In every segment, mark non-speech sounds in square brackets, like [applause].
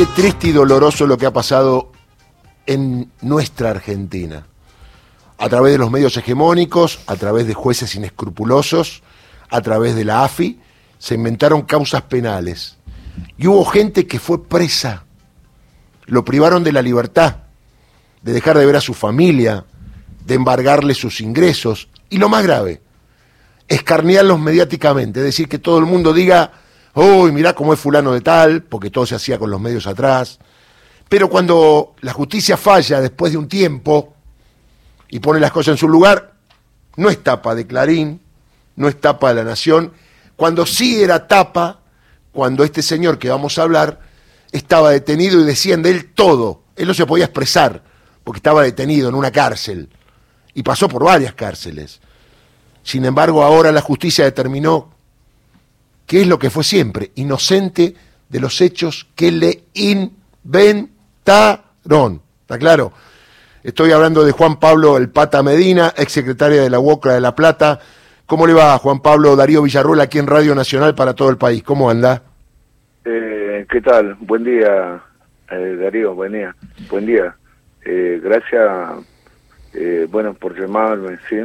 Qué triste y doloroso lo que ha pasado en nuestra Argentina. A través de los medios hegemónicos, a través de jueces inescrupulosos, a través de la AFI, se inventaron causas penales. Y hubo gente que fue presa. Lo privaron de la libertad, de dejar de ver a su familia, de embargarle sus ingresos. Y lo más grave, escarnearlos mediáticamente, es decir, que todo el mundo diga, uy, mirá cómo es fulano de tal, porque todo se hacía con los medios atrás. Pero cuando la justicia falla después de un tiempo y pone las cosas en su lugar, no es tapa de Clarín, no es tapa de la Nación, cuando sí era tapa, cuando este señor que vamos a hablar estaba detenido y decían de él todo, él no se podía expresar, porque estaba detenido en una cárcel, y pasó por varias cárceles. Sin embargo, ahora la justicia determinó que es lo que fue siempre, inocente de los hechos que le inventaron. ¿Está claro? Estoy hablando de Juan Pablo El Pata Medina, ex secretaria de la UOCRA de La Plata. ¿Cómo le va, Juan Pablo Darío Villarruel, aquí en Radio Nacional para todo el país? ¿Cómo anda? Eh, ¿Qué tal? Buen día, eh, Darío, buen día. Buen día. Eh, gracias, eh, bueno, por llamarme, ¿sí?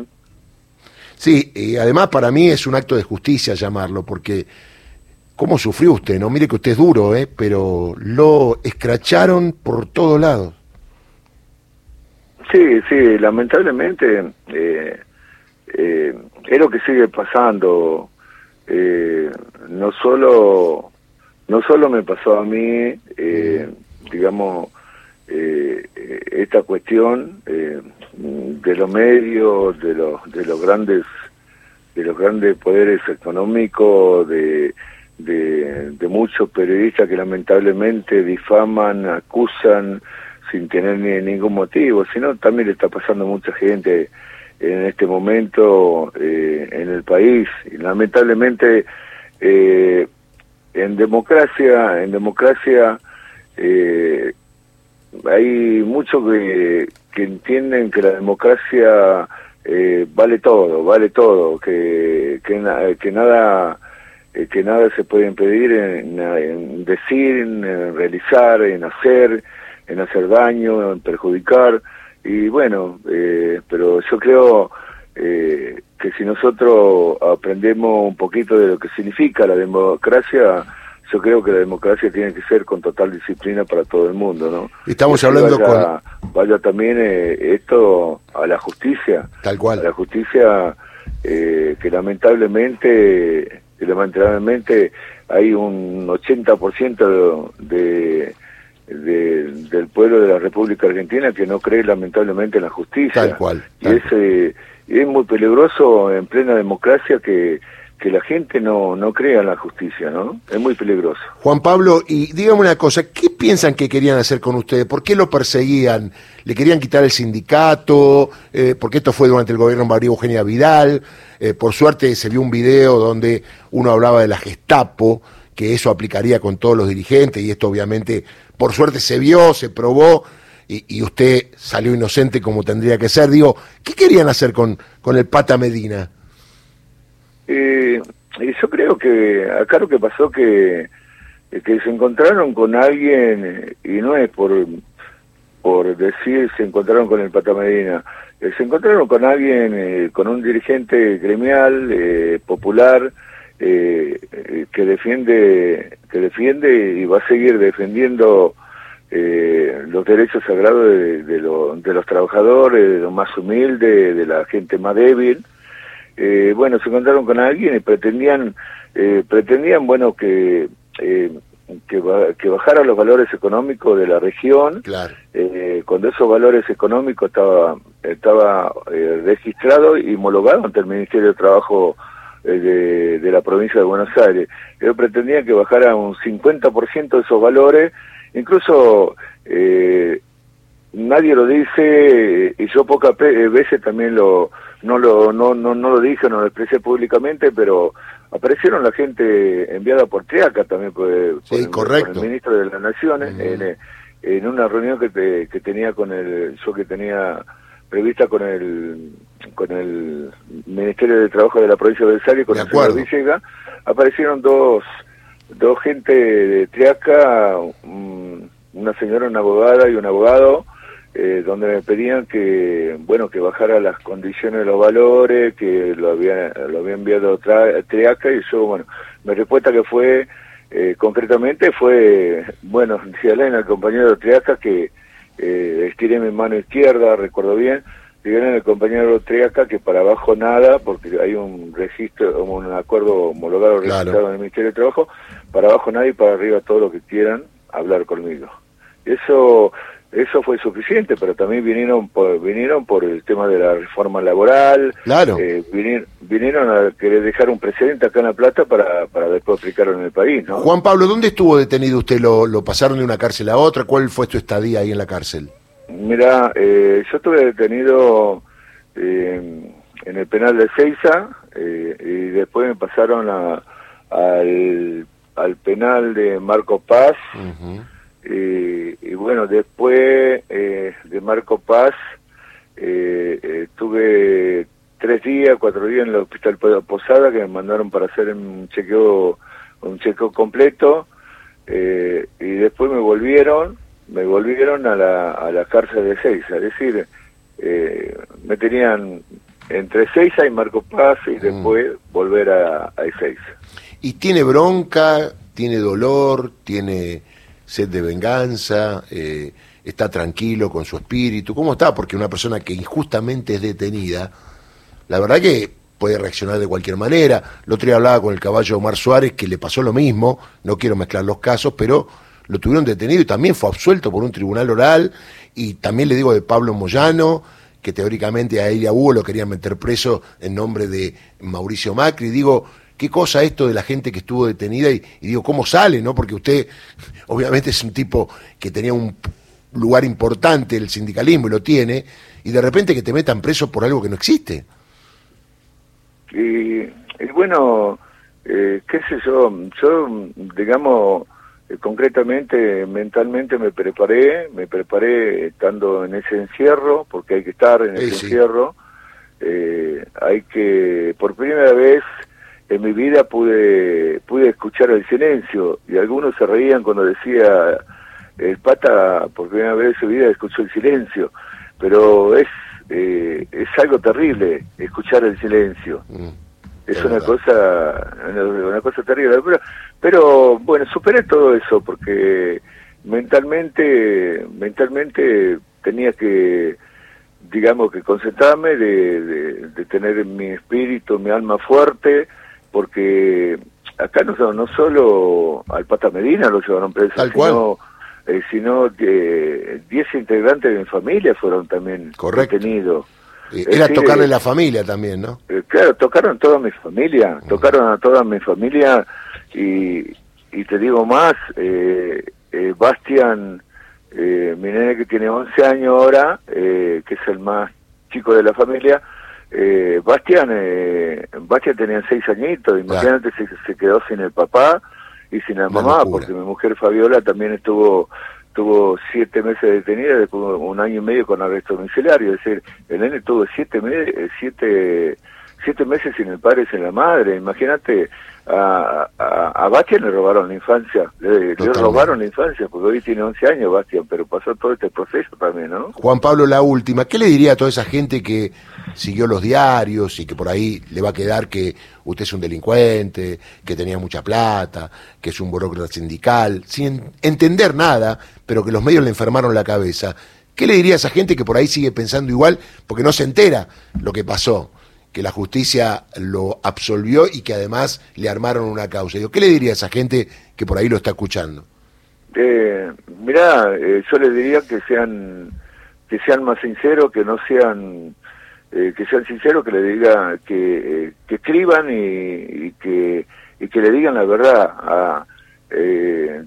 Sí, y además para mí es un acto de justicia llamarlo, porque ¿cómo sufrió usted? No, mire que usted es duro, ¿eh? pero lo escracharon por todos lados. Sí, sí, lamentablemente eh, eh, es lo que sigue pasando. Eh, no solo no solo me pasó a mí, eh, digamos, eh, esta cuestión de los medios, de los de los grandes de los grandes poderes económicos, de, de, muchos periodistas que lamentablemente difaman, acusan sin tener ni, ningún motivo, sino también le está pasando a mucha gente en este momento eh, en el país. Y lamentablemente eh, en democracia en democracia eh, hay muchos que, que entienden que la democracia eh, vale todo vale todo que que, na- que nada eh, que nada se puede impedir en, en decir en realizar en hacer en hacer daño en perjudicar. Y bueno, eh, pero yo creo eh, que si nosotros aprendemos un poquito de lo que significa la democracia, yo creo que la democracia tiene que ser con total disciplina para todo el mundo, ¿no? Estamos Y hablando vaya, Vaya también eh, esto a la justicia, Tal cual. a la justicia eh, que lamentablemente, que lamentablemente hay un 80% de, de, del pueblo de la República Argentina que no cree lamentablemente en la justicia. Tal cual, Y es, eh, es muy peligroso en plena democracia que, que la gente no, no crea en la justicia, ¿no? Es muy peligroso. Juan Pablo, y dígame una cosa, ¿qué piensan que querían hacer con ustedes? ¿Por qué lo perseguían? ¿Le querían quitar el sindicato? Eh, porque esto fue durante el gobierno de María Eugenia Vidal. Eh, por suerte se vio un video donde uno hablaba de la Gestapo, que eso aplicaría con todos los dirigentes, y esto obviamente, por suerte se vio, se probó, y, y usted salió inocente como tendría que ser. Digo, ¿qué querían hacer con, con el Pata Medina? Eh, yo creo que acá lo que pasó que que se encontraron con alguien y no es por por decir se encontraron con el Pata Medina, eh, se encontraron con alguien, eh, con un dirigente gremial eh, popular eh, que defiende que defiende y va a seguir defendiendo los derechos sagrados de, de, de los trabajadores, de los más humildes, de la gente más débil eh, bueno, se encontraron con alguien y pretendían, eh, pretendían, bueno, que, eh, que, que bajaran los valores económicos de la región, Claro. eh, cuando esos valores económicos estaba, estaba eh, registrado y homologado ante el Ministerio de Trabajo eh, de, de la provincia de Buenos Aires. Ellos pretendían que bajara un 50% de esos valores, incluso eh, nadie lo dice eh, y yo pocas eh, veces también lo no lo no no no lo dije no lo expresé públicamente pero aparecieron la gente enviada por Triaca también por, por Sí, el, correcto. por el ministro de las Naciones en, eh, en una reunión que, te- que tenía con el yo que tenía prevista con el con el Ministerio de Trabajo de la provincia de Aires con De el señor. Villegas aparecieron dos dos gente de Triaca un, una señora, una abogada y un abogado, eh, donde me pedían que, bueno, que bajara las condiciones de los valores, que lo había, lo había enviado Triaca y yo, bueno, mi respuesta que fue, eh, concretamente fue, bueno, [laughs] decía Elena, el compañero Triaca, que eh, estiré mi mano izquierda, recuerdo bien, Díganle al compañero Triaca que para abajo nada, porque hay un registro, un acuerdo homologado registrado en el Ministerio de Trabajo, para abajo nada y para arriba todo lo que quieran hablar conmigo. Eso eso fue suficiente, pero también vinieron por, vinieron por el tema de la reforma laboral, claro. Eh, vinieron, a querer dejar un precedente acá en La Plata para, para después aplicarlo en el país. ¿no? Juan Pablo, ¿dónde estuvo detenido usted? ¿Lo, ¿Lo pasaron de una cárcel a otra? ¿Cuál fue su estadía ahí en la cárcel? Mira, eh, yo estuve detenido eh, en el penal de Ceiza eh, y después me pasaron a, al, al penal de Marco Paz y bueno, después de Marco Paz estuve tres días, cuatro días en el hospital Posada que me mandaron para hacer un chequeo, un chequeo completo y después me volvieron me volvieron a la, a la cárcel de Seiza, es decir, eh, me tenían entre Seiza y Marco Paz y mm. después volver a, a Ezeiza. ¿Y tiene bronca, tiene dolor, tiene sed de venganza, eh, está tranquilo con su espíritu? ¿Cómo está? Porque una persona que injustamente es detenida, la verdad que puede reaccionar de cualquier manera. El otro día hablaba con el caballo Omar Suárez, que le pasó lo mismo, no quiero mezclar los casos, pero lo tuvieron detenido y también fue absuelto por un tribunal oral. Y también le digo de Pablo Moyano, que teóricamente a él y a Hugo lo querían meter preso en nombre de Mauricio Macri. Digo, qué cosa esto de la gente que estuvo detenida y, digo, ¿cómo sale? no Porque usted [laughs] obviamente es un tipo que tenía un lugar importante el sindicalismo y lo tiene, y de repente que te metan preso por algo que no existe. Y, bueno, eh, qué sé yo, yo, digamos, eh, concretamente, mentalmente me preparé, me preparé estando en ese encierro, porque hay que estar en ese encierro. Eh, hay que, por primera vez en mi vida pude, pude escuchar el silencio y algunos se reían cuando decía el pata por primera vez en su vida escuchó el silencio, pero es, eh, es algo terrible escuchar el silencio. Mm. Es una cosa una, cosa terrible. Pero, pero bueno superé todo eso porque mentalmente mentalmente tenía que digamos que concentrarme de, de, tener mi espíritu mi alma fuerte porque acá no no solo al Pata Medina lo llevaron preso sino eh, sino que 10 integrantes de mi familia fueron también detenidos. Eh, era tocarle la familia también, ¿no? Eh, claro, tocaron toda mi familia, tocaron a toda mi familia y, y te digo más, eh, eh Bastian, eh, mi nene que tiene 11 años ahora, que es el más chico de la familia, Bastian, Bastian tenía 6 añitos, imagínate se, se quedó sin el papá y sin la mamá, porque mi mujer Fabiola también estuvo tuvo siete meses detenida, después un año y medio con arresto domiciliario. Es decir, el nene tuvo siete, eh, siete, siete meses sin el padre y sin la madre. Imagínate, a, a, a Bastian le robaron la infancia, le, robaron la infancia, porque hoy tiene 11 años Bastian, pero pasó todo este proceso también, ¿no? Juan Pablo, la última, ¿qué le diría a toda esa gente que siguió los diarios y que por ahí le va a quedar que usted es un delincuente, que tenía mucha plata, que es un burócrata sindical, sin entender nada, pero que los medios le enfermaron la cabeza? ¿Qué le diría a esa gente que por ahí sigue pensando igual porque no se entera lo que pasó? Que la justicia lo absolvió y que además le armaron una causa. ¿Qué le diría a esa gente que por ahí lo está escuchando? Eh, mirá, eh, yo les diría que sean que sean más sinceros, que no sean eh, que sean sinceros, que le diga que, eh, que escriban y, que y que le digan la verdad a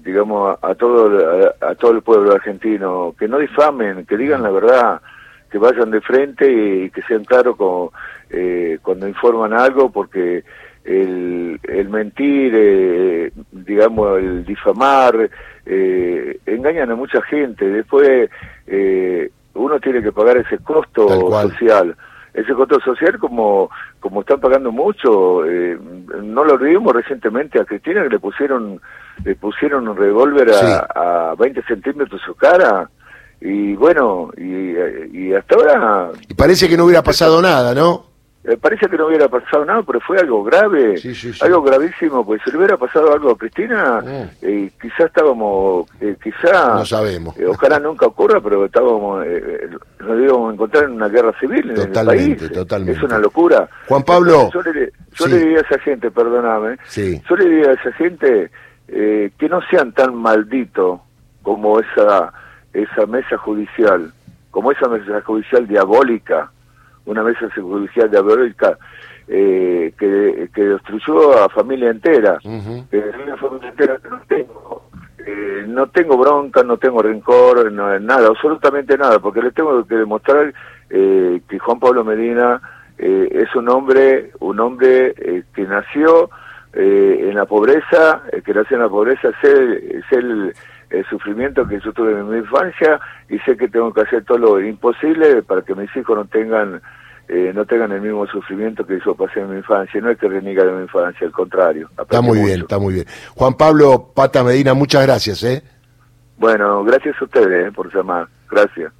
digamos a, todo a, todo el pueblo argentino, que no difamen, que digan la verdad, que vayan de frente y que sean claros con eh, cuando informan algo porque el, el mentir, eh, digamos, el difamar, eh, engañan a mucha gente. Después eh, uno tiene que pagar ese costo social. ese costo social como como están pagando mucho eh, no lo olvidemos recientemente a Cristina que le pusieron le pusieron un revólver a, a 20 centímetros su cara y bueno y, y hasta ahora y parece que no hubiera pasado nada no eh, parece que no hubiera pasado nada, pero fue algo grave, algo gravísimo, pues si le hubiera pasado algo a Cristina, mm. eh, quizás estábamos, eh, quizá, no sabemos, ojalá nunca ocurra, pero estábamos, nos íbamos a encontrar en una guerra civil en el país. Totalmente. Es una locura. Juan Pablo. yo le, yo le diría a esa gente, perdóname, yo le diría a esa gente que no sean tan malditos como esa, esa mesa judicial, como esa mesa judicial diabólica una mesa judicial de eh, que, que destruyó a familia entera. familia entera no tengo. Eh, no tengo bronca, no tengo rencor, no, nada, absolutamente nada, porque les tengo que demostrar eh, que Juan Pablo Medina eh, es un hombre, un hombre que nació en la pobreza, que nació en la pobreza, sé, sé el, el sufrimiento que yo tuve en mi infancia y sé que tengo que hacer todo lo imposible para que mis hijos no tengan eh, no tengan el mismo sufrimiento que yo pasé en mi infancia. No es que reniega de mi infancia, al contrario. Está muy bien, está muy bien. Juan Pablo Pata Medina, muchas gracias. ¿eh? Bueno, gracias a ustedes eh, por llamar. Gracias.